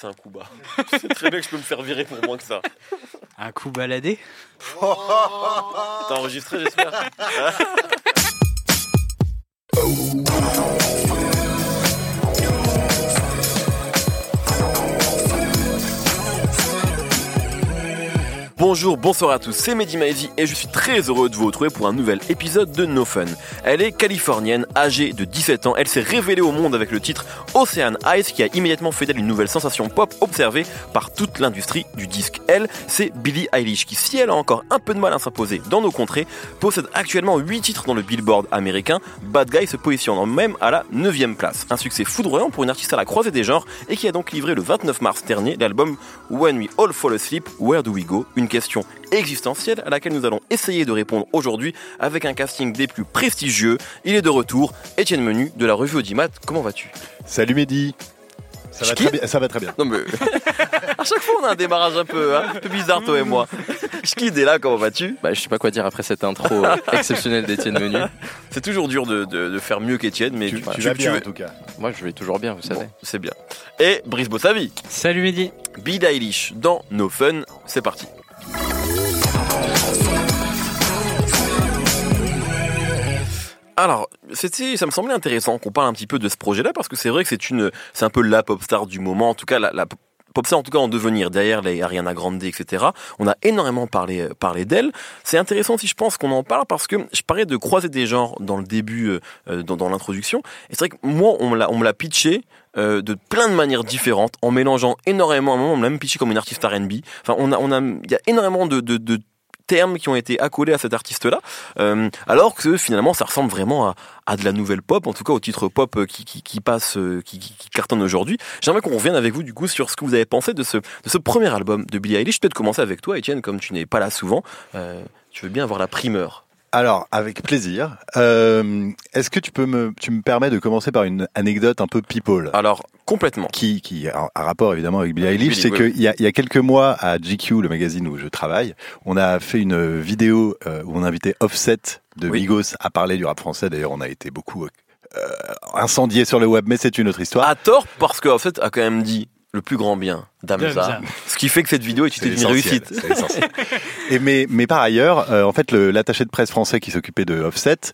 C'est un coup bas. C'est très bien que je peux me faire virer pour moins que ça. Un coup baladé T'as enregistré, j'espère Bonjour, bonsoir à tous, c'est Mehdi Maizy et je suis très heureux de vous retrouver pour un nouvel épisode de No Fun. Elle est californienne, âgée de 17 ans, elle s'est révélée au monde avec le titre Ocean Eyes qui a immédiatement fait d'elle une nouvelle sensation pop observée par toute l'industrie du disque. Elle, c'est Billie Eilish qui, si elle a encore un peu de mal à s'imposer dans nos contrées, possède actuellement 8 titres dans le Billboard américain. Bad Guy se positionne même à la 9ème place. Un succès foudroyant pour une artiste à la croisée des genres et qui a donc livré le 29 mars dernier l'album When We All Fall Asleep, Where Do We Go question existentielle à laquelle nous allons essayer de répondre aujourd'hui avec un casting des plus prestigieux. Il est de retour, Étienne Menu de la revue Audimat. Comment vas-tu? Salut Mehdi ça va, très bien, ça va très bien. Non mais à chaque fois on a un démarrage un peu, hein, un peu bizarre toi et moi. Schkid est là, comment vas-tu? Bah je sais pas quoi dire après cette intro euh, exceptionnelle d'Étienne Menu. C'est toujours dur de, de, de faire mieux qu'Étienne, mais tu, tu, vas bien en tout cas. Moi je vais toujours bien, vous savez. Bon, c'est bien. Et Brice Bossavi. Salut Mehdi. Billie Eilish dans No Fun, c'est parti. Alors, ça me semblait intéressant qu'on parle un petit peu de ce projet-là parce que c'est vrai que c'est une, c'est un peu la pop star du moment, en tout cas la, la pop star en tout cas en devenir derrière les Ariana Grande, etc. On a énormément parlé, parlé d'elle. C'est intéressant si je pense qu'on en parle parce que je parlais de croiser des genres dans le début, euh, dans, dans l'introduction. Et c'est vrai que moi, on me l'a, on pitché euh, de plein de manières différentes, en mélangeant énormément. À un moment, on me l'a même pitché comme une artiste R&B. Enfin, on a, on a, il y a énormément de termes qui ont été accolés à cet artiste-là, euh, alors que finalement ça ressemble vraiment à, de la nouvelle pop, en tout cas au titre pop qui, qui, qui passe, qui, qui, cartonne aujourd'hui. J'aimerais qu'on revienne avec vous du coup sur ce que vous avez pensé de ce, premier album de Billie Eilish. Peut-être commencer avec toi, Étienne, comme tu n'es pas là souvent. Euh, tu veux bien avoir la primeur alors, avec plaisir. Euh, Est-ce que tu peux me, tu me permets de commencer par une anecdote un peu people? Alors, complètement. Qui, qui a un rapport évidemment avec Billie Eilish, c'est qu'il y a, il y a quelques mois à GQ, le magazine où je travaille, on a fait une vidéo euh, où on invitait Offset de Oui. Migos à parler du rap français. D'ailleurs, on a été beaucoup euh, incendiés sur le web, mais c'est une autre histoire. À tort, parce qu'en fait, a quand même dit le plus grand bien d'Amza. Ce qui fait que cette vidéo est une réussite. Et mais, mais par ailleurs, euh, en fait, l'attaché de presse français qui s'occupait de Offset,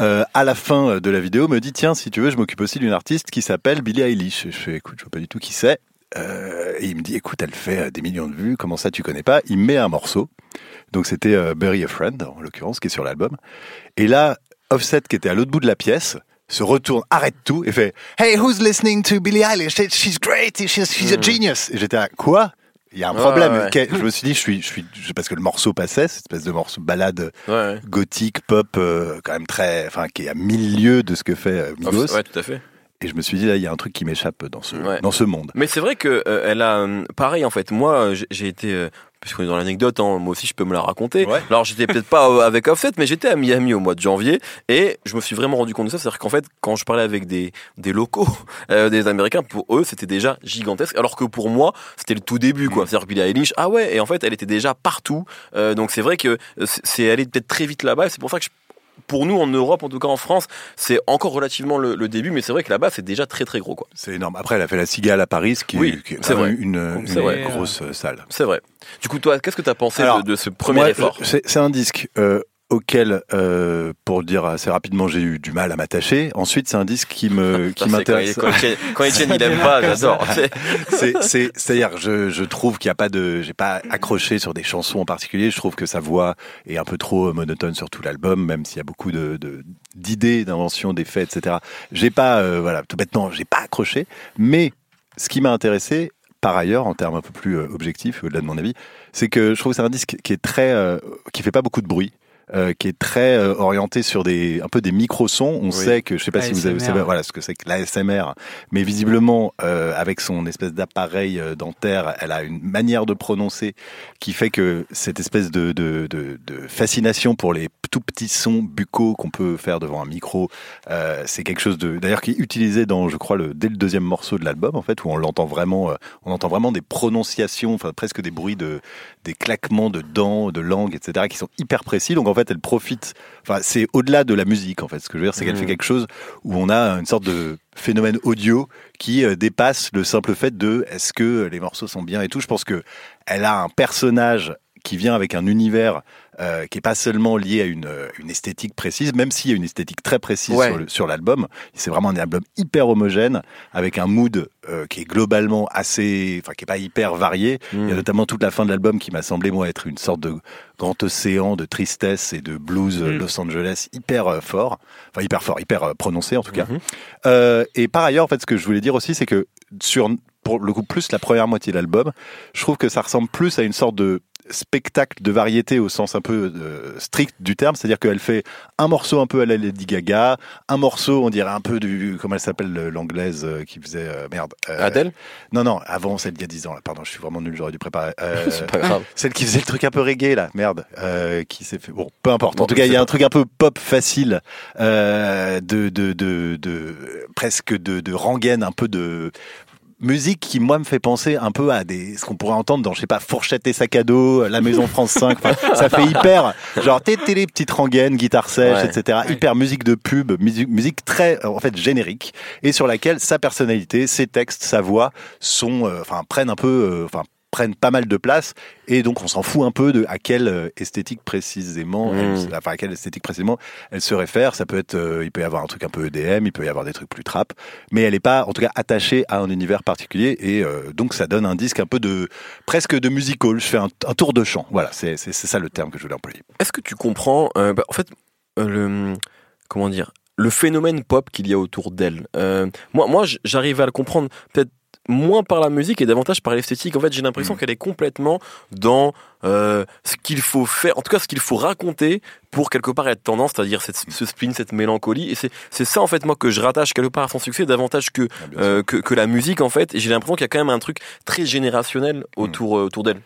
euh, à la fin de la vidéo, me dit tiens, si tu veux, je m'occupe aussi d'une artiste qui s'appelle Billie Eilish. Je fais écoute, je vois pas du tout qui c'est. Euh, et il me dit écoute, elle fait des millions de vues. Comment ça, tu connais pas? Il me met un morceau. Donc c'était euh, Bury a Friend, en l'occurrence, qui est sur l'album. Et là, Offset, qui était à l'autre bout de la pièce, se retourne, arrête tout et fait Hey, who's listening to Billie Eilish? She's great, she's, she's a genius. Et j'étais à quoi? Il y a un problème. ouais, ouais. Qu'est- Je me suis dit, je suis, je suis, parce que le morceau passait, cette espèce de morceau balade Ouais, gothique, pop, euh, quand même très, enfin, qui est à mille lieux de ce que fait euh, Migos. Ouais, tout à fait. Et je me suis dit, là, il y a un truc qui m'échappe dans ce, dans ce monde. Mais c'est vrai que euh, elle a pareil en fait. Moi, j'ai été euh, puisqu'on est dans l'anecdote, hein, moi aussi je peux me la raconter. Ouais. Alors j'étais peut-être pas euh, avec Offset, mais j'étais à Miami au mois de janvier et je me suis vraiment rendu compte de ça. C'est-à-dire qu'en fait, quand je parlais avec des des locaux, euh, des Américains, pour eux c'était déjà gigantesque. Alors que pour moi, c'était le tout début quoi. C'est-à-dire Billie Eilish, ah ouais, et en fait elle était déjà partout. Euh, donc c'est vrai que euh, c'est- c'est allé peut-être très vite là-bas. et C'est pour ça que je pour nous en Europe, en tout cas en France, c'est encore relativement le, le début, mais c'est vrai que là-bas c'est déjà très très gros quoi. C'est énorme. Après, elle a fait la Cigale à Paris, qui, Oui, qui est vrai. une, une C'est vrai. grosse salle. C'est vrai. Du coup, toi, qu'est-ce que tu as pensé Alors, de, de ce premier Moi, effort c'est un disque euh, auquel, euh, pour le dire assez rapidement, j'ai eu du mal à m'attacher. Ensuite, c'est un disque qui me qui m'intéresse. Quand, Étienne, il aime pas, j'adore. C'est- C'est, c'est, c'est-à-dire, je, je trouve qu'il n'y a pas de, j'ai pas accroché sur des chansons en particulier. Je trouve que sa voix est un peu trop monotone sur tout l'album, même s'il y a beaucoup de, de- d'idées, d'inventions, d'effets, etc. J'ai pas, euh, voilà, tout bêtement, j'ai pas accroché. Mais ce qui m'a intéressé, par ailleurs, en termes un peu plus euh, objectifs, au-delà de mon avis, c'est que je trouve que c'est un disque qui est très, euh, qui fait pas beaucoup de bruit. Euh, qui est très euh, orienté sur des un peu des micro-sons. On sait que je sais pas si vous avez, savez, voilà ce que c'est que l'ASMR, mais visiblement euh, avec son espèce d'appareil euh, dentaire, elle a une manière de prononcer qui fait que cette espèce de, de, de, de fascination pour les tout petits sons buccaux qu'on peut faire devant un micro. C'est quelque chose de, d'ailleurs, qui est utilisé dans, je crois, le, dès le deuxième morceau de l'album, en fait, où on l'entend vraiment, on entend vraiment des prononciations, enfin presque des bruits de, des claquements de dents, de langue, etc., qui sont hyper précis. Donc en fait, elle profite. Enfin, c'est au-delà de la musique, en fait. Ce que je veux dire, c'est qu'elle fait quelque chose où on a une sorte de phénomène audio qui euh, dépasse le simple fait de est-ce que les morceaux sont bien et tout. Je pense que elle a un personnage qui vient avec un univers euh, qui est pas seulement lié à une, euh, une esthétique précise, même s'il y a une esthétique très précise Ouais. sur l'album. C'est vraiment un album hyper homogène avec un mood euh, qui est globalement assez, enfin qui est pas hyper varié. Il y a Mm. notamment toute la fin de l'album qui m'a semblé moi être une sorte de grand océan de tristesse et de blues euh, Mm. Los Angeles hyper fort, enfin hyper fort, hyper prononcé en tout cas. Euh, et par ailleurs, en fait, ce que je voulais dire aussi, c'est que sur pour le coup plus la première moitié de l'album, je trouve que ça ressemble plus à une sorte de spectacle de variété au sens un peu euh, strict du terme, c'est-à-dire qu'elle fait un morceau un peu à la Lady Gaga, un morceau on dirait un peu du comment elle s'appelle le- l'anglaise euh, qui faisait euh, merde Adèle Non non, avant celle d'il y a 10 ans là, pardon, je suis vraiment nul, j'aurais dû préparer. C'est pas grave. celle qui faisait le truc un peu reggae là, merde, qui s'est fait. Bon, peu importe. En tout cas, il y a un truc un peu pop facile, de, de, de, de presque de, de rengaine, un peu de musique qui moi me fait penser un peu à des ce qu'on pourrait entendre dans je sais pas fourchette et sac à dos la maison France 5 Enfin, ça fait hyper genre té télé petite rengaine guitare sèche Ouais. etc hyper musique de pub musique, musique très euh, en fait générique et sur laquelle sa personnalité ses textes sa voix sont euh, enfin prennent un peu euh, enfin prennent pas mal de place. Et donc on s'en fout un peu de à quelle euh, esthétique précisément Mm. elle- enfin à quelle esthétique précisément elle se réfère ça peut être euh, il peut y avoir un truc un peu EDM il peut y avoir des trucs plus trap mais elle est pas en tout cas attachée à un univers particulier. Et euh, donc ça donne un disque un peu de presque de musical. Je fais un, un tour de chant. Voilà c'est ça le terme que je voulais employer. Est-ce que tu comprends, euh, bah, en fait, le comment dire, le phénomène pop qu'il y a autour d'elle? Euh, Moi, moi, j'arrive à le comprendre. Peut-être moins par la musique et davantage par l'esthétique. En fait, j'ai l'impression Mm. qu'elle est complètement dans euh, ce qu'il faut faire, en tout cas ce qu'il faut raconter pour quelque part être tendance, c'est-à-dire cette, ce spleen, cette mélancolie. Et c'est ça en fait moi que je rattache quelque part à son succès davantage que Ah, euh, que, que la musique en fait. Et j'ai l'impression qu'il y a quand même un truc très générationnel autour euh, autour d'elle.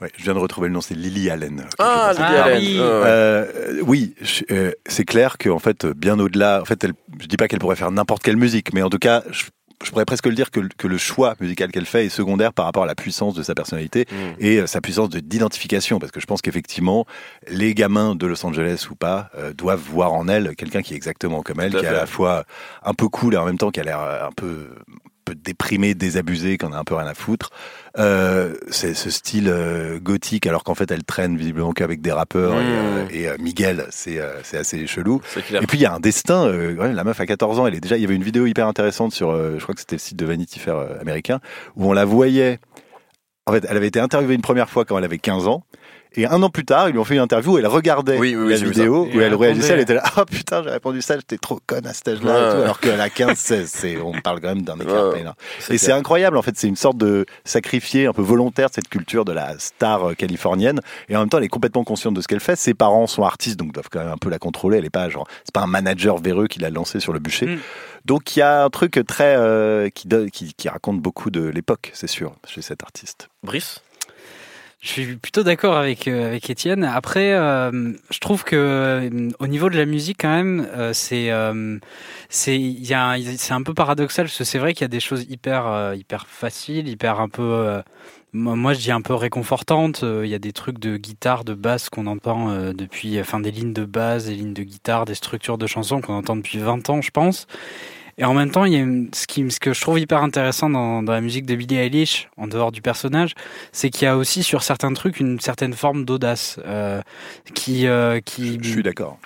Ouais, je viens de retrouver le nom c'est Lily Allen Ah. Lily Ah, Allen. oui. Euh, oui, euh, c'est clair qu'en fait, bien au-delà, en fait, elle, je dis pas qu'elle pourrait faire n'importe quelle musique, mais en tout cas, je, je pourrais presque le dire que, que le choix musical qu'elle fait est secondaire par rapport à la puissance de sa personnalité Mm. et euh, sa puissance de- d'identification, parce que je pense qu'effectivement, les gamins de Los Angeles ou pas euh, doivent voir en elle quelqu'un qui est exactement comme elle, qui est à la fois un peu cool et en même temps qui a l'air euh, un peu un peu déprimé, désabusé, qu'on a un peu rien à foutre. Euh, c'est ce style euh, gothique, alors qu'en fait elle traîne visiblement qu'avec des rappeurs. Et, euh, Mm. et, euh, Miguel, c'est assez chelou. Et puis il y a un destin. ouais, la meuf à 14 ans, elle est déjà. Il y avait une vidéo hyper intéressante sur, je crois que c'était le site de Vanity Fair américain, où on la voyait. En fait, elle avait été interviewée une première fois quand elle avait 15 ans. Et un an plus tard, ils lui ont fait une interview où elle regardait Oui, oui, oui, la vidéo, où elle elle réagissait, elle était là, ah putain, j'ai répondu ça, j'étais trop conne à cet âge-là, et Ouais. tout, alors qu'elle a 15, 16, c'est, on parle quand même d'un écart Ouais. Et c'est incroyable, en fait, c'est une sorte de sacrifié un peu volontaire de cette culture de la star euh, californienne. Et en même temps, elle est complètement consciente de ce qu'elle fait. Ses parents sont artistes, donc doivent quand même un peu la contrôler. Elle est pas genre, c'est pas un manager véreux qui l'a lancée sur le bûcher. Mm. Donc il y a un truc très euh, qui, donne- qui, qui raconte beaucoup de l'époque, c'est sûr, chez cet artiste. Brice? Je suis plutôt d'accord avec euh, avec Étienne. Après, euh, je trouve que euh, au niveau de la musique, quand même, euh, c'est euh, c'est il y a c'est un peu paradoxal parce que c'est vrai qu'il y a des choses hyper euh, hyper faciles, hyper un peu moi je dis un peu réconfortantes. Euh, Il y a des trucs de guitare, de basse qu'on entend depuis, enfin des lignes de basse, des lignes de guitare, des structures de chansons qu'on entend depuis 20 ans, je pense. Et en même temps, il y a ce, que je trouve hyper intéressant dans, la musique de Billie Eilish, en dehors du personnage, c'est qu'il y a aussi sur certains trucs une certaine forme d'audace euh, qui euh, qui Je suis d'accord.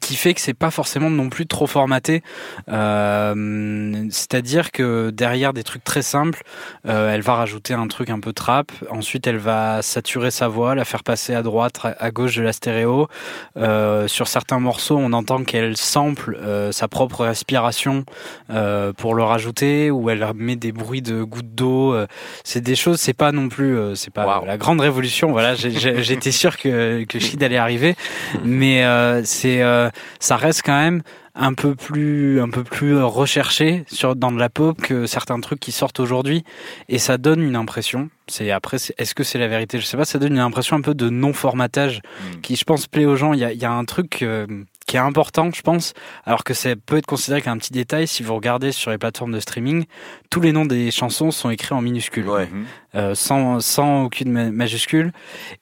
Qui fait que c'est pas forcément non plus trop formaté. Euh, C'est-à-dire que derrière des trucs très simples, euh, elle va rajouter un truc un peu trap. Ensuite, elle va saturer sa voix, la faire passer à droite, à gauche de la stéréo. Euh, sur certains morceaux, on entend qu'elle sample euh, sa propre respiration euh, pour le rajouter, ou elle met des bruits de gouttes d'eau. Euh, c'est des choses, c'est pas non plus, euh, c'est pas la grande révolution. Voilà, j'étais sûr que que Shid allait arriver, mais euh, c'est euh, ça reste quand même un peu plus un peu plus recherché sur dans de la pop que certains trucs qui sortent aujourd'hui. Et ça donne une impression. C'est après est-ce que c'est la vérité? Je sais pas. Ça donne une impression un peu de non formatage Mm. qui je pense plaît aux gens. Il y a, il y a un truc euh, qui est important je pense alors que ça peut être considéré comme un petit détail. Si vous regardez sur les plateformes de streaming tous les noms des chansons sont écrits en minuscules. Ouais. Mhm. euh, sans, sans aucune ma- majuscule.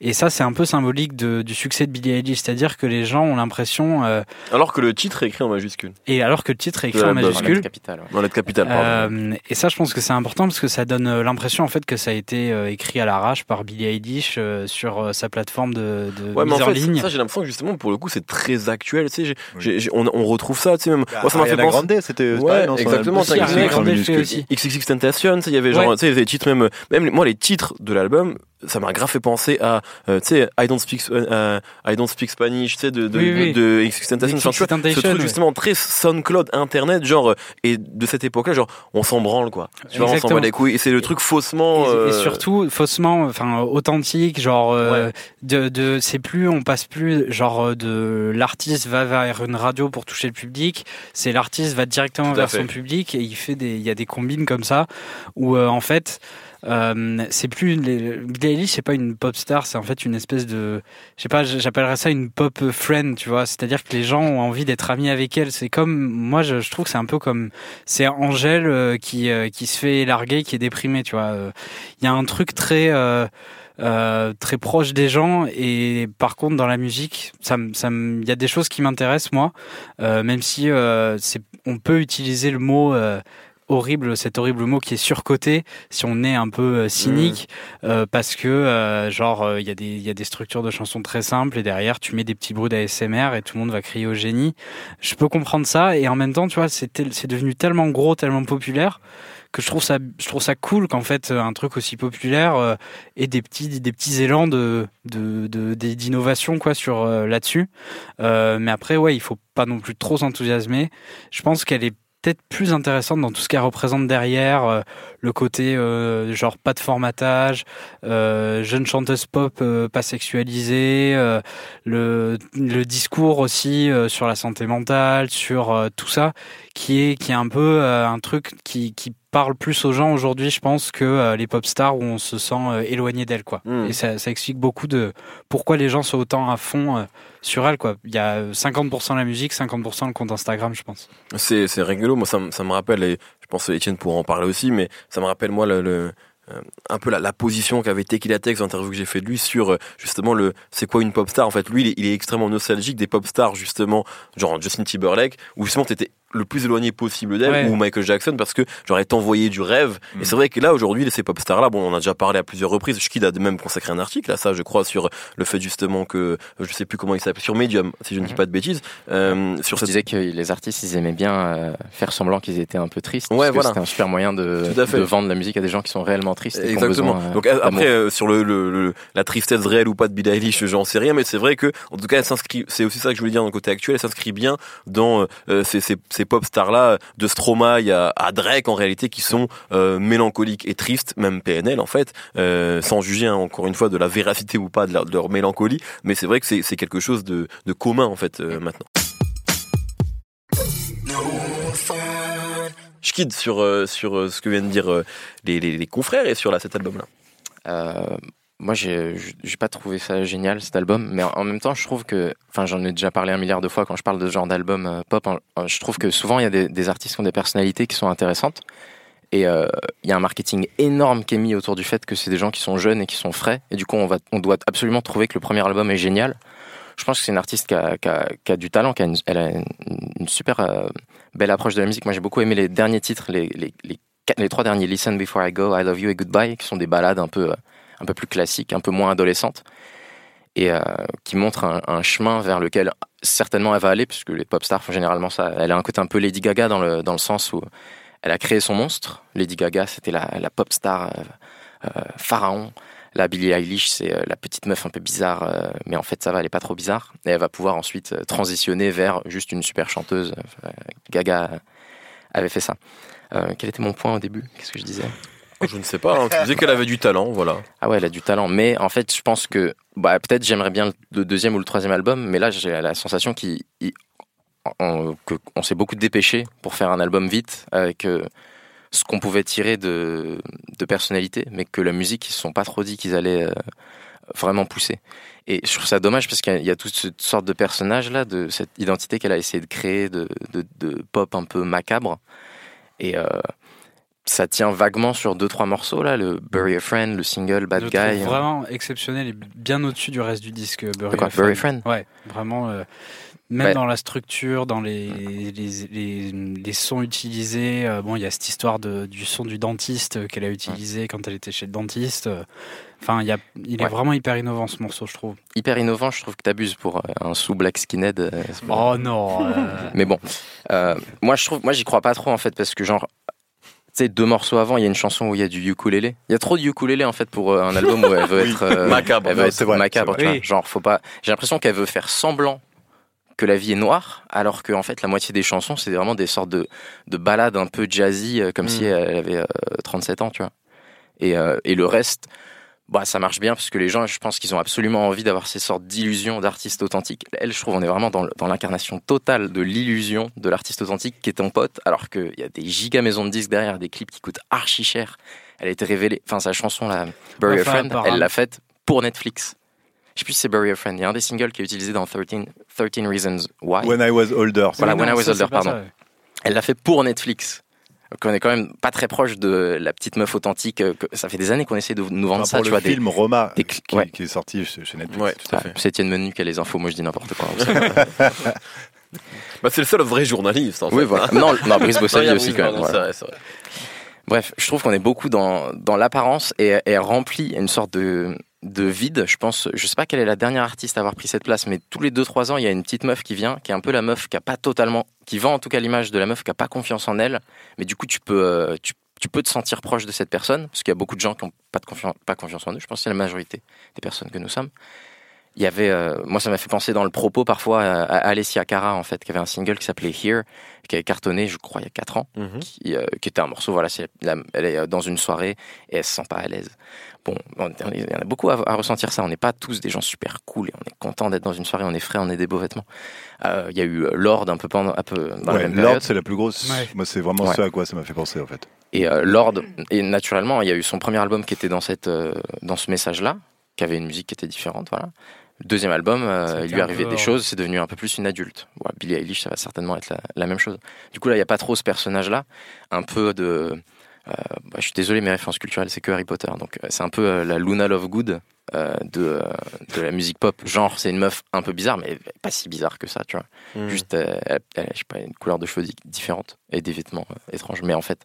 Et ça, c'est un peu symbolique de, du succès de Billie Eilish, c'est-à-dire que les gens ont l'impression, euh, Alors que le titre est écrit en majuscule. et alors que le titre est écrit en majuscule. Ouais. Dans lettre capitale, pardon. Euh, et ça, je pense que c'est important parce que ça donne euh, l'impression en fait que ça a été euh, écrit à l'arrache par Billie Eilish euh, sur euh, sa plateforme de, de Ouais, mais en en fait, ligne. ça, j'ai l'impression que justement, pour le coup, c'est très actuel. Tu sais, j'ai- Oui. j'ai- j'ai- on, on retrouve ça, tu sais, même. Moi, ça m'a fait penser. Grande, c'était Ouais, exactement, en aussi. XXX Tentation, il y avait genre, tu sais, des titres même, même les- moi les titres de l'album, ça m'a grave fait penser à, euh, tu sais, I don't speak, euh, I don't speak Spanish, tu sais, de de, Oui, oui. de Tentation. Vois, ce truc ouais. justement très SoundCloud, Internet, genre, euh, et de cette époque-là, genre, on s'en branle quoi. Tu vois, on s'en bat les couilles. Et c'est le truc faussement. Et, et euh, surtout faussement, enfin authentique, genre euh, Ouais. de, de c'est plus, on passe plus genre euh, de l'artiste va vers une radio pour toucher le public, c'est l'artiste va directement vers fait. son public et il fait des, il y a des combines comme ça où euh, en fait euh, c'est plus les- Billie c'est pas une pop star c'est en fait une espèce de je sais pas j'appellerais ça une pop friend tu vois. C'est à dire que les gens ont envie d'être amis avec elle. C'est comme moi je, je trouve que c'est un peu comme c'est Angèle euh, qui euh, qui se fait larguer qui est déprimée tu vois. Il y a un truc très euh, euh, très proche des gens et par contre dans la musique ça me- ça il y a des choses qui m'intéressent moi. Euh, même si euh, c'est on peut utiliser le mot horrible cet horrible mot qui est surcoté si on est un peu euh, cynique euh, parce que euh, genre euh, il y a des il y a des structures de chansons très simples et derrière tu mets des petits bruits d'ASMR et tout le monde va crier au génie. Je peux comprendre ça et en même temps tu vois c'est tel- devenu tellement gros tellement populaire que je trouve ça je trouve ça cool qu'en fait un truc aussi populaire euh, ait des petits des petits élans de de de- d'innovation quoi sur euh, là-dessus. Euh, mais après ouais il faut pas non plus trop s'enthousiasmer. Je pense qu'elle est peut-être plus intéressante dans tout ce qu'elle représente derrière euh, le côté euh, genre pas de formatage euh, jeune chanteuse pop euh, pas sexualisée euh, le le discours aussi euh, sur la santé mentale sur tout ça qui est qui est un peu un truc qui qui parle plus aux gens aujourd'hui, je pense, que euh, les pop stars où on se sent euh, éloigné d'elles, quoi. Mm. Et ça, ça explique beaucoup de pourquoi les gens sont autant à fond euh, sur elles, quoi. Il y a 50% la musique, 50% le compte Instagram, je pense. C'est, c'est rigolo, moi ça, me- ça me rappelle, et je pense que Étienne pourra en parler aussi, mais ça me rappelle moi le, le- euh, un peu la, la position qu'avait Tequila Tex dans l'interview que j'ai fait de lui sur euh, justement le c'est quoi une pop star? En fait lui il est, il est extrêmement nostalgique des pop stars justement genre Justin Timberlake où justement t'étais le plus éloigné possible d'elle Ouais. ou Michael Jackson parce que genre elle t'envoyait du rêve Mm. et c'est vrai que là aujourd'hui ces pop stars là bon on en a déjà parlé à plusieurs reprises Schkid a même consacré un article à ça je crois sur le fait justement que je sais plus comment il s'appelle sur Medium si je ne dis Mhm. pas de bêtises euh, sur Je cette disais que les artistes, ils aimaient bien euh, faire semblant qu'ils étaient un peu tristes. Ouais, voilà. C'était un super moyen de, vendre la musique à des gens qui sont réellement tristes. et Exactement. besoin, euh, Donc après euh, sur le, le- le- la tristesse réelle ou pas de Billie Eilish, j'en sais rien, mais c'est vrai que en tout cas elle s'inscrit. C'est aussi ça que je voulais dire dans le côté actuel. Elle s'inscrit bien dans euh, ces, ces, pop stars là, de Stromae à, Drake en réalité, qui sont euh, mélancoliques et tristes, même PNL en fait, euh, sans juger hein, encore une fois de la véracité ou pas de, leur- mélancolie. Mais c'est vrai que c'est quelque chose de, commun en fait euh, maintenant. Je quitte sur euh, sur euh, ce que viennent dire euh, les, les, les confrères et sur là, cet album là. Moi, j'ai pas trouvé ça génial cet album, mais en- même temps, je trouve que, enfin, j'en ai déjà parlé un milliard de fois quand je parle de ce genre d'album euh, pop. je trouve que souvent il y a des, artistes qui ont des personnalités qui sont intéressantes, et euh, il y a un marketing énorme qui est mis autour du fait que c'est des gens qui sont jeunes et qui sont frais, et du coup, on va, on doit absolument trouver que le premier album est génial. Je pense que c'est une artiste qui a, du talent, qui a une, super euh, belle approche de la musique. Moi, j'ai beaucoup aimé les derniers titres, les, trois derniers, Listen Before I Go, I Love You et Goodbye, qui sont des ballades un peu, un peu plus classiques, un peu moins adolescentes, et euh, qui montrent un, chemin vers lequel certainement elle va aller, puisque les pop stars font généralement ça. Elle a un côté un peu Lady Gaga dans le, dans le sens où elle a créé son monstre. Lady Gaga, c'était la, pop star euh, euh, pharaon. La Billie Eilish, c'est la petite meuf un peu bizarre, mais en fait ça va, elle est pas trop bizarre. Et elle va pouvoir ensuite transitionner vers juste une super chanteuse. Gaga avait fait ça. Quel était mon point au début? Qu'est-ce que je disais? Je ne sais pas, hein. tu disais qu'elle avait du talent, voilà. Ah ouais, elle a du talent. Mais en fait, je pense que bah, peut-être j'aimerais bien le deuxième ou le troisième album, mais là j'ai la sensation qu'il il- on, que- on s'est beaucoup dépêché pour faire un album vite avec euh, ce qu'on pouvait tirer de, personnalité, mais que la musique ils se sont pas trop dit qu'ils allaient euh, vraiment pousser. Et je trouve ça dommage parce qu'il y a- toute cette sorte de personnage là, de cette identité qu'elle a essayé de créer, de pop un peu macabre. Et euh, ça tient vaguement sur deux trois morceaux là, le Bury a Friend, le single Bad Je Guy. trouve vraiment exceptionnel et bien au-dessus du reste du disque Bury quoi, a Friend. Bury a Friend Ouais, vraiment. euh, même Ouais. dans la structure, dans les, les, les, les sons utilisés. euh, bon, il y a cette histoire de, du son du dentiste euh, qu'elle a utilisé quand elle était chez le dentiste. euh, Enfin, il, y a, il est vraiment hyper innovant ce morceau, je trouve. hyper innovant. Je trouve que t'abuses pour euh, un sous Black Skinhead. euh, Oh non euh, Mais bon, euh, moi je trouve, moi j'y crois pas trop en fait parce que genre, sais, deux morceaux avant, il y a une chanson où il y a du ukulélé. Il y a trop de ukulélé en fait pour euh, un album où elle veut Oui. être euh, Macabre. Elle veut Non, être vrai, macabre. tu vois. Genre, faut pas. J'ai l'impression qu'elle veut faire semblant que la vie est noire, alors que en fait la moitié des chansons c'est vraiment des sortes de de ballades un peu jazzy, euh, comme Mm. si elle avait euh, 37 ans, tu vois. Et euh, et le reste. Bah, ça marche bien parce que les gens, je pense qu'ils ont absolument envie d'avoir ces sortes d'illusions d'artistes authentiques. Elle, je trouve, on est vraiment dans, l'incarnation totale de l'illusion de l'artiste authentique qui est ton pote, alors qu'il y a des giga maisons de disques derrière, des clips qui coûtent archi cher. Elle a été révélée, enfin sa chanson là, Bury Enfin, a Friend, elle l'a faite pour Netflix. Je sais plus si c'est Bury a Friend. Il y a un des singles qui est utilisé dans 13, 13 Reasons Why. When I was older. Voilà, When I Was Older, pardon. ça, ouais. Elle l'a fait pour Netflix. Donc on est quand même pas très proche de la petite meuf authentique. euh, que- Ça fait des années qu'on essaie de nous vendre Enfin, ça, pour tu le vois. des- film Roma des qui, ouais. qui est sorti chez Netflix. Ouais, tout à fait. c'est Étienne Menu qui a les infos, moi je dis n'importe quoi. Bah, c'est le seul vrai journaliste, en fait. oui, voilà. Non, non Brice Bossali a aussi quand même. pardon, voilà. c'est vrai, c'est vrai. Bref, je trouve qu'on est beaucoup dans, dans l'apparence et, et elle remplit une sorte de, de vide. Je pense, je sais pas quelle est la dernière artiste à avoir pris cette place, mais tous les 2-3 ans, il y a une petite meuf qui vient, qui est un peu la meuf qui a pas totalement, qui vend en tout cas l'image de la meuf qui a pas confiance en elle, mais du coup, tu peux, euh, tu, peux te sentir proche de cette personne, parce qu'il y a beaucoup de gens qui ont pas, de confiance, pas confiance en eux. Je pense que c'est la majorité des personnes que nous sommes. Il y avait, euh, moi, ça m'a fait penser dans le propos parfois à, à Alessia Cara, en fait, qui avait un single qui s'appelait Here, qui avait cartonné, je crois, il y a 4 ans Mhm. qui, euh, qui était un morceau, voilà, la- elle est euh, dans une soirée et elle se sent pas à l'aise. Bon, on- il y en a beaucoup à, à ressentir ça. On n'est pas tous des gens super cool et on est content d'être dans une soirée, on est frais, on est des beaux vêtements. Euh, Il y a eu Lord un peu pendant, un peu dans la Ouais, même Lord, c'est la plus grosse. Ouais. Moi, c'est vraiment Ouais. ce à quoi ça m'a fait penser, en fait. Et euh, Lord, et naturellement, il y a eu son premier album qui était dans, cette, euh, dans ce message-là, qui avait une musique qui était différente, voilà. Le deuxième album, euh, il lui arrivait des choses, c'est devenu un peu plus une adulte. Voilà, Billie Eilish, ça va certainement être la, la même chose. Du coup, là, il n'y a pas trop ce personnage-là. Un peu de. euh, bah, je suis désolé, mes références culturelles, c'est que Harry Potter. Donc, euh, c'est un peu la Luna Lovegood euh, de, de la musique pop. Genre, c'est une meuf un peu bizarre, mais pas si bizarre que ça, tu vois. Mhm. Juste, elle, elle a, je sais pas, une couleur de cheveux di- différente et des vêtements étranges. Mais en fait,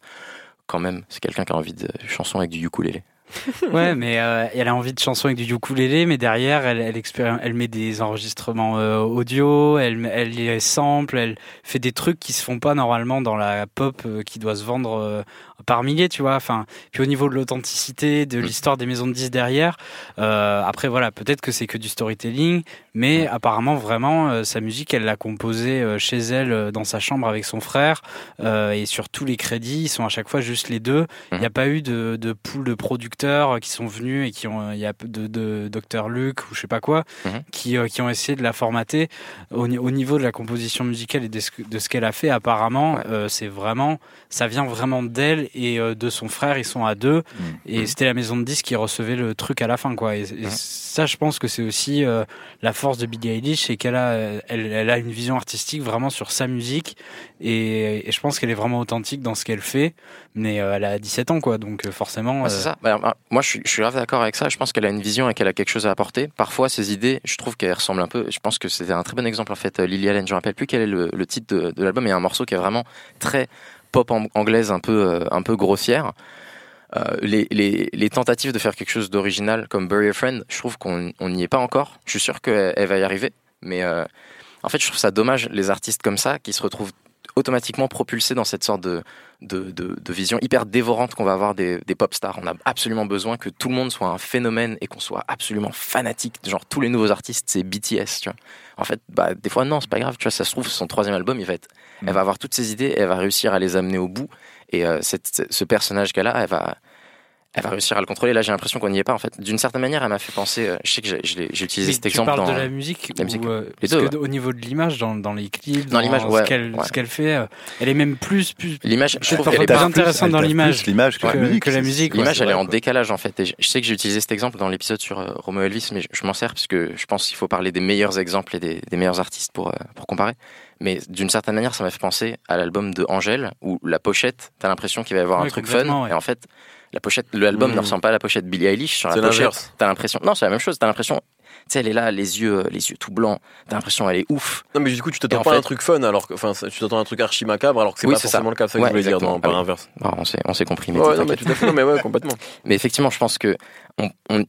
quand même, c'est quelqu'un qui a envie de chansons avec du ukulélé. Ouais, mais euh, elle a envie de chansons avec du ukulélé, mais derrière, elle, met des enregistrements euh, audio, elle, les sample, elle fait des trucs qui se font pas normalement dans la pop euh, qui doit se vendre par milliers, tu vois. Enfin, puis au niveau de l'authenticité, de Mm. l'histoire des maisons de disques derrière, euh, après voilà, peut-être que c'est que du storytelling, mais apparemment vraiment euh, sa musique, elle l'a composée euh, chez elle dans sa chambre avec son frère, et sur tous les crédits, ils sont à chaque fois juste les deux. Il n'y a pas eu de, de pool de producteurs qui sont venus et qui ont, il y a de, de Dr Luc ou je sais pas quoi, Mhm. qui, qui ont essayé de la formater au, ni- au niveau de la composition musicale et de ce, qu'elle a fait. Apparemment, Ouais. c'est vraiment, ça vient vraiment d'elle et euh, de son frère. Ils sont à deux et Mhm. c'était la maison de disques qui recevait le truc à la fin, quoi. Et, et ça, je pense que c'est aussi euh, la force de Billie Eilish, c'est qu'elle a, elle, elle a une vision artistique vraiment sur sa musique et, et je pense qu'elle est vraiment authentique dans ce qu'elle fait. Mais euh, elle a 17 ans, quoi, donc forcément. Ouais, c'est ça. Bah, bah, moi, je suis, je suis grave d'accord avec ça. Je pense qu'elle a une vision et qu'elle a quelque chose à apporter. Parfois, ses idées, je trouve qu'elles ressemblent un peu. Je pense que c'était un très bon exemple, en fait. Lily Allen, je me rappelle plus quel est le, le titre de, de l'album. Il y a un morceau qui est vraiment très pop ang- anglaise, un peu, euh, un peu grossière. Euh, les, les, tentatives de faire quelque chose d'original comme Bury a Friend, je trouve qu'on on n'y est pas encore. Je suis sûr qu'elle elle va y arriver. Mais euh, en fait, je trouve ça dommage, les artistes comme ça, qui se retrouvent automatiquement propulsés dans cette sorte de, de, de, vision hyper dévorante qu'on va avoir des, des pop stars. On a absolument besoin que tout le monde soit un phénomène et qu'on soit absolument fanatique. Genre, tous les nouveaux artistes, c'est BTS, tu vois. En fait, bah, des fois, non, c'est pas grave, tu vois, ça se trouve, son troisième album, il va être. Elle va avoir toutes ses idées, elle va réussir à les amener au bout. Et euh, ce personnage qu'elle a, elle va, elle va réussir à le contrôler. Là, j'ai l'impression qu'on n'y est pas en fait. D'une certaine manière, elle m'a fait penser. euh, je sais que j'ai- je l'ai- j'ai utilisé cet tu exemple parles dans. de la musique, la ou, musique. euh, Les parce deux, que au niveau de l'image, dans, dans les clips, Dans l'image, ce ouais, qu'elle ouais. ce qu'elle fait, euh, elle est même plus plus L'image, je trouve qu'elle est plus intéressante dans l'image que, que- la musique. que la c'est- musique, c'est- L'image, elle est en décalage en fait. Et je je sais que j'ai utilisé cet exemple dans l'épisode sur euh, Romeo Elvis, mais je, je m'en sers parce que je pense qu'il faut parler des meilleurs exemples et des, des meilleurs artistes pour, euh, pour comparer. Mais d'une certaine manière, ça m'a fait penser à l'album de Angèle où la pochette, t'as l'impression qu'il va y avoir un truc fun. Et en fait, la pochette, l'album Mm. ne ressemble pas à la pochette Billie Eilish. Sur la pochette, t'as l'impression. Non, c'est la même chose. T'as l'impression. Tu sais, elle est là, les yeux, euh, les yeux tout blancs. T'as l'impression elle est ouf. Non, mais du coup, tu t'attends pas à un truc fun, alors que, enfin, tu t'attends à un truc archi macabre, alors que c'est Oui, pas forcément ça. le cas. C'est ça que Ouais, je voulais dire, non, pas Ah l'inverse. On s'est, on s'est compris. Mais Ouais, non, mais tout à fait, non, mais ouais, complètement. Mais effectivement, je pense que on- on-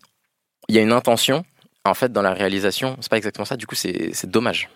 il y a une intention. En fait, dans la réalisation, c'est pas exactement ça. Du coup, c'est c'est dommage.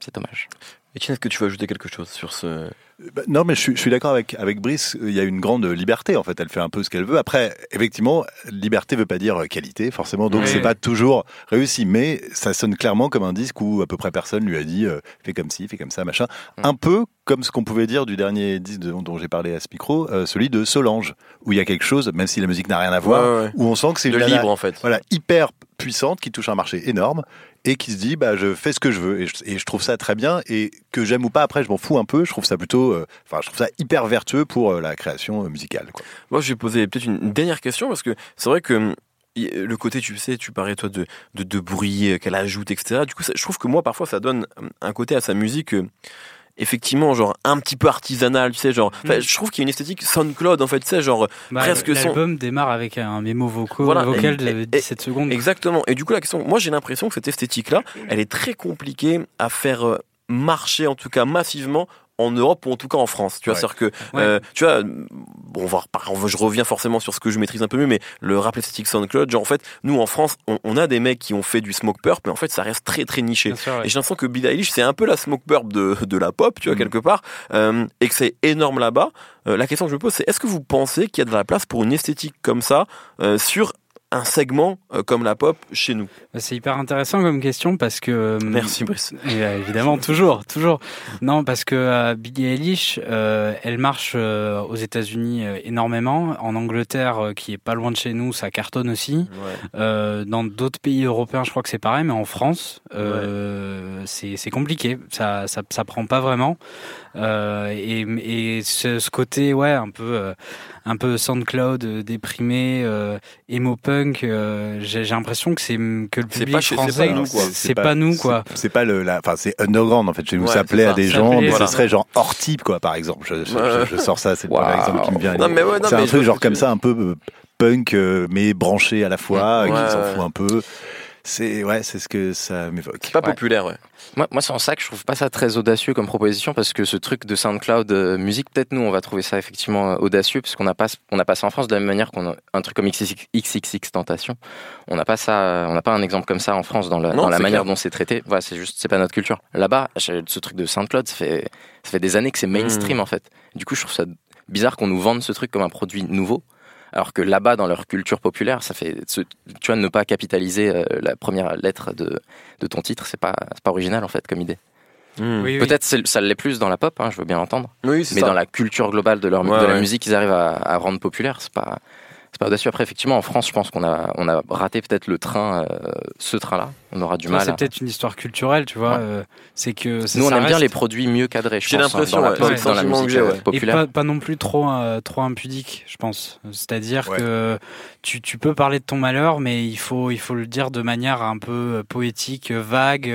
C'est dommage. Etienne, est-ce que tu veux ajouter quelque chose sur ce. Bah, Non, mais je suis, d'accord avec, avec Brice. Il y a une grande liberté, en fait. Elle fait un peu ce qu'elle veut. Après, effectivement, liberté veut pas dire qualité, forcément. Donc, Oui. c'est pas toujours réussi. Mais ça sonne clairement comme un disque où à peu près personne lui a dit euh, fais comme ci, fais comme ça, machin. Mm. Un peu comme ce qu'on pouvait dire du dernier disque dont, dont j'ai parlé à ce micro, euh, celui de Solange, où il y a quelque chose, même si la musique n'a rien à voir, Ouais, ouais. où on sent que c'est une libre, en fait. voilà, hyper puissante, qui touche un marché énorme et qui se dit bah je fais ce que je veux et je, trouve ça très bien et que j'aime ou pas après je m'en fous un peu je trouve ça plutôt euh, enfin je trouve ça hyper vertueux pour euh, la création euh, musicale quoi. Moi, je vais poser peut-être une dernière question parce que c'est vrai que hum, le côté, tu sais, tu parlais toi de, de, bruit qu'elle ajoute, etc. Du coup, je trouve que moi, parfois, ça donne hum, un côté à sa musique. Effectivement, genre un petit peu artisanal, tu sais, genre. Mm. Je trouve qu'il y a une esthétique SoundCloud, en fait, tu sais, genre Bah, presque son- L'album démarre avec un mémo vocaux, Voilà, vocal et- de et- 17 secondes. Exactement. Et du coup, la question, moi, j'ai l'impression que cette esthétique-là, elle est très compliquée à faire euh, marcher, en tout cas massivement, en Europe ou en tout cas en France. Tu vois, Ouais. c'est-à-dire que, Ouais. euh, tu vois, bon, on va je reviens forcément sur ce que je maîtrise un peu mieux, mais le rap esthétique SoundCloud, genre, en fait, nous, en France, on, on a des mecs qui ont fait du smoke purp, mais en fait, ça reste très, très niché. Bien sûr, ouais. Et j'ai l'impression que Billie Eilish, c'est un peu la smoke purp de, de la pop, tu vois, Mhm. quelque part, euh, et que c'est énorme là-bas. Euh, la question que je me pose, c'est est-ce que vous pensez qu'il y a de la place pour une esthétique comme ça euh, sur un segment euh, comme la pop chez nous Bah, C'est hyper intéressant comme question parce que. euh, Merci, Brice. Euh, évidemment, toujours, toujours. Non, parce que Billie Eilish, elle marche aux États-Unis énormément. En Angleterre, qui est pas loin de chez nous, ça cartonne aussi. Dans d'autres pays européens, je crois que c'est pareil, mais en France, c'est c'est compliqué. Ça, ça, ça prend pas vraiment. Euh, et et ce, ce côté, ouais, un peu, euh, un peu SoundCloud euh, déprimé, euh, emo punk. euh, J'ai l'impression que c'est que le public français, pas nous, quoi. c'est pas nous, quoi. c'est pas le la enfin c'est underground en fait chez nous Ouais, ça plaît à des gens mais voilà. ce serait genre hors type quoi par exemple je, je, Ouais. je- je sors ça c'est le exemple qui me vient c'est un truc genre comme ça un peu punk mais branché à la fois Ouais, qui s'en ouais. fout un peu c'est ouais c'est ce que ça m'évoque C'est pas Ouais. populaire, ouais. Moi, moi c'est en ça que je trouve pas ça très audacieux comme proposition parce que ce truc de SoundCloud euh, musique, peut-être nous, on va trouver ça effectivement euh, audacieux parce qu'on n'a pas, on n'a pas ça en France de la même manière qu'on a un truc comme XXX, XXX Tentation. On n'a pas ça, on n'a pas un exemple comme ça en France dans la, Non, dans la c'est manière clair. dont c'est traité. Voilà, c'est juste, c'est pas notre culture. Là-bas, ce truc de SoundCloud, ça fait, ça fait des années que c'est mainstream Mm. en fait. Du coup, je trouve ça bizarre qu'on nous vende ce truc comme un produit nouveau. Alors que là-bas, dans leur culture populaire, ça fait, ce- tu vois, ne pas capitaliser euh, la première lettre de, de ton titre, c'est pas, c'est pas original en fait comme idée. Hmm. Oui, oui. Peut-être c'est- ça l'est plus dans la pop, hein, je veux bien l'entendre. Oui, c'est Mais ça. dans la culture globale de, leur, Ouais, de la musique qu'ils arrivent à, à rendre populaire, c'est pas, c'est pas audacieux. Après, effectivement, en France, je pense qu'on a, on a raté peut-être le train, euh, ce train-là. On aura du mal. C'est à- peut-être une histoire culturelle, tu vois. Ouais. euh, c'est que ça- Nous, on ça aime bien les produits mieux cadrés, J'ai hein, l'impression, dans la ouais, dans la musique euh. Et populaire. pas, pas non plus trop, euh, trop impudique, je pense. C'est-à-dire Ouais. que tu, tu peux parler de ton malheur, mais il faut, il faut le dire de manière un peu poétique, vague.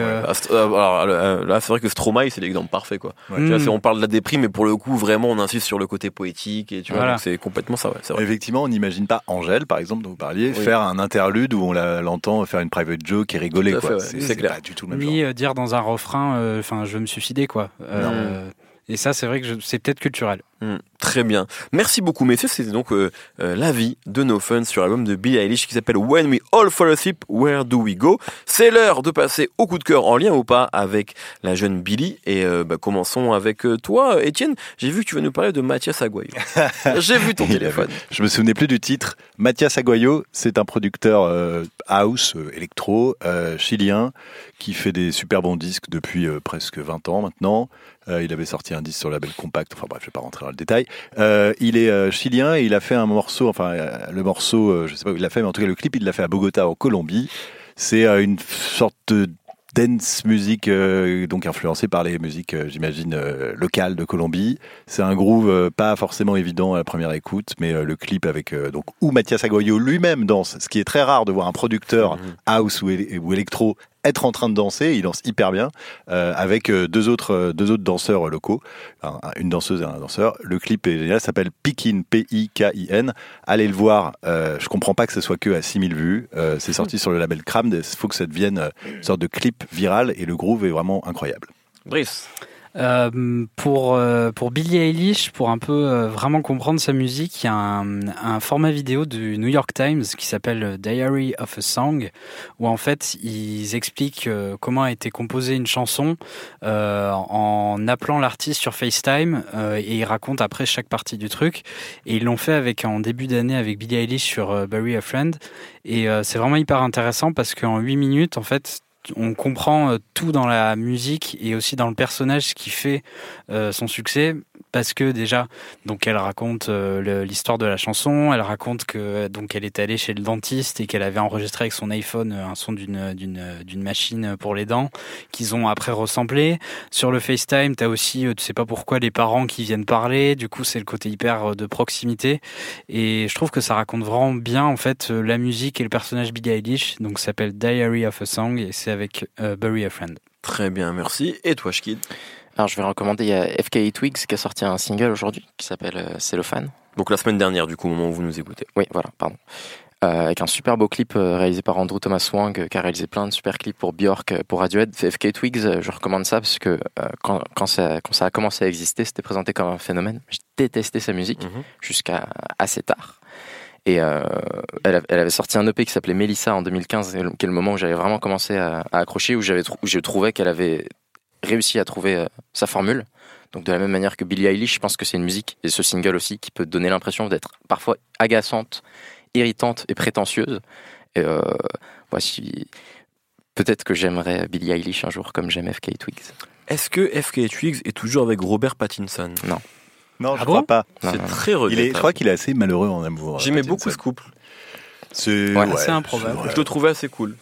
alors, là, c'est vrai que Stromae, c'est l'exemple parfait, quoi. Ouais. Tu vois, Mm. c'est- on parle de la déprime, mais pour le coup, vraiment, on insiste sur le côté poétique, et tu vois, Voilà. c'est complètement ça, vrai. Effectivement, on n'imagine pas Angèle, par exemple, dont vous parliez, Oui. faire un interlude où on l'entend faire une private joke et rigoler. Quoi. ouais. C'est clair. pas du tout le même ni genre. euh, dire dans un refrain, euh, enfin, je veux me suicider, quoi. Euh, et ça, c'est vrai que c'est peut-être culturel. Hmm, très bien. Merci beaucoup, messieurs. C'était donc euh, euh, l'avis de No Fun sur l'album de Billie Eilish qui s'appelle When We All Fall Asleep, Where Do We Go? C'est l'heure de passer au coup de cœur en lien ou pas avec la jeune Billie. Et euh, bah, commençons avec toi, Étienne. J'ai vu que tu vas nous parler de Mathias Aguayo. J'ai vu ton téléphone. Je me souvenais plus du titre. Mathias Aguayo, c'est un producteur house, électro, chilien, qui fait des super bons disques depuis presque 20 ans maintenant. Il avait sorti un disque sur le label Compact. Enfin bref, je vais pas rentrer dans le détail. Euh, il est euh, chilien et il a fait un morceau. Enfin, euh, le morceau, je sais pas où il l'a fait, mais en tout cas le clip, il l'a fait à Bogota, en Colombie. C'est une sorte de dance music, euh, donc influencé par les musiques, euh, j'imagine, euh, locales de Colombie. C'est un groove pas forcément évident à la première écoute, mais le clip avec donc où Mathias Agoyo lui-même danse, ce qui est très rare de voir un producteur Mhm. house ou électro être en train de danser, il danse hyper bien, euh, avec euh, deux autres euh, deux autres danseurs locaux, une danseuse et un danseur. Le clip est génial, s'appelle Pikin, P-I-K-I-N. Allez le voir. Euh, je comprends pas que ce soit que à 6000 vues. C'est sorti sur le label Crammed. Il faut que ça devienne une sorte de clip viral et le groove est vraiment incroyable. Brice. Euh, pour euh, Billie Eilish, pour un peu euh, vraiment comprendre sa musique, il y a un, format vidéo du New York Times qui s'appelle Diary of a Song, où en fait ils expliquent euh, comment a été composée une chanson en appelant l'artiste sur FaceTime et ils racontent après chaque partie du truc. Et ils l'ont fait avec en début d'année avec Billie Eilish sur Bury a Friend. Et c'est vraiment hyper intéressant parce qu'en 8 minutes, en fait, on comprend euh, tout dans la musique et aussi dans le personnage qui fait euh, son succès. Parce que déjà donc elle raconte euh, l'histoire de la chanson. Elle raconte que donc elle est allée chez le dentiste et qu'elle avait enregistré avec son iPhone un son d'une d'une machine pour les dents qu'ils ont après ressemblé. Sur le FaceTime t'as aussi tu sais pas pourquoi les parents qui viennent parler. Du coup c'est le côté hyper de proximité. Et je trouve que ça raconte vraiment bien en fait la musique et le personnage Billie Eilish. Donc s'appelle Diary of a Song et c'est avec euh, Bury a Friend Très bien, merci. Et toi, Shkid? Alors je vais recommander, il y a FKA Twigs qui a sorti un single aujourd'hui qui s'appelle euh, Cellophane. Donc la semaine dernière, du coup, au moment où vous nous écoutez. Oui, voilà, pardon. Euh, avec un super beau clip euh, réalisé par Andrew Thomas Wang, euh, qui a réalisé plein de super clips pour Björk, euh, pour Radiohead. FK Twigs, euh, je recommande ça parce que euh, quand, quand, ça, quand ça a commencé à exister, c'était présenté comme un phénomène. J'ai détesté sa musique Mhm. jusqu'à assez tard. Et euh, elle, avait sorti un EP qui s'appelait Melissa en 2015, qui est le moment où j'avais vraiment commencé à, à accrocher, où, j'avais trou- où je trouvais qu'elle avait réussi à trouver euh, sa formule. Donc de la même manière que Billie Eilish, je pense que c'est une musique, et ce single aussi, qui peut donner l'impression d'être parfois agaçante, irritante et prétentieuse. Et euh, voici, peut-être que j'aimerais Billie Eilish un jour comme j'aime FK Twigs. Est-ce que FK Twigs est toujours avec Robert Pattinson? Non, je Ah crois bon pas. Non, C'est non, non. très Il est, regrettable. je crois qu'il est assez malheureux en amour. J'aimais beaucoup ce couple. C'est Ouais, c'est improbable. Je le trouvais assez cool.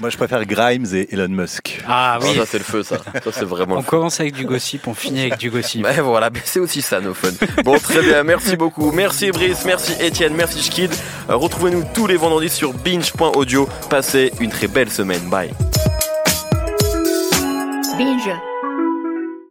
Moi, je préfère Grimes et Elon Musk. Ah Ah, ça, c'est le feu, ça. Ça, c'est vraiment On le feu. commence avec du gossip, on finit avec du gossip. Mais voilà, c'est aussi ça nos fun. Bon, très bien, merci beaucoup. Merci Brice, merci Étienne, merci Shkid. Euh, Retrouvez-nous tous les vendredis sur binge.audio. Passez une très belle semaine. Bye. Binge.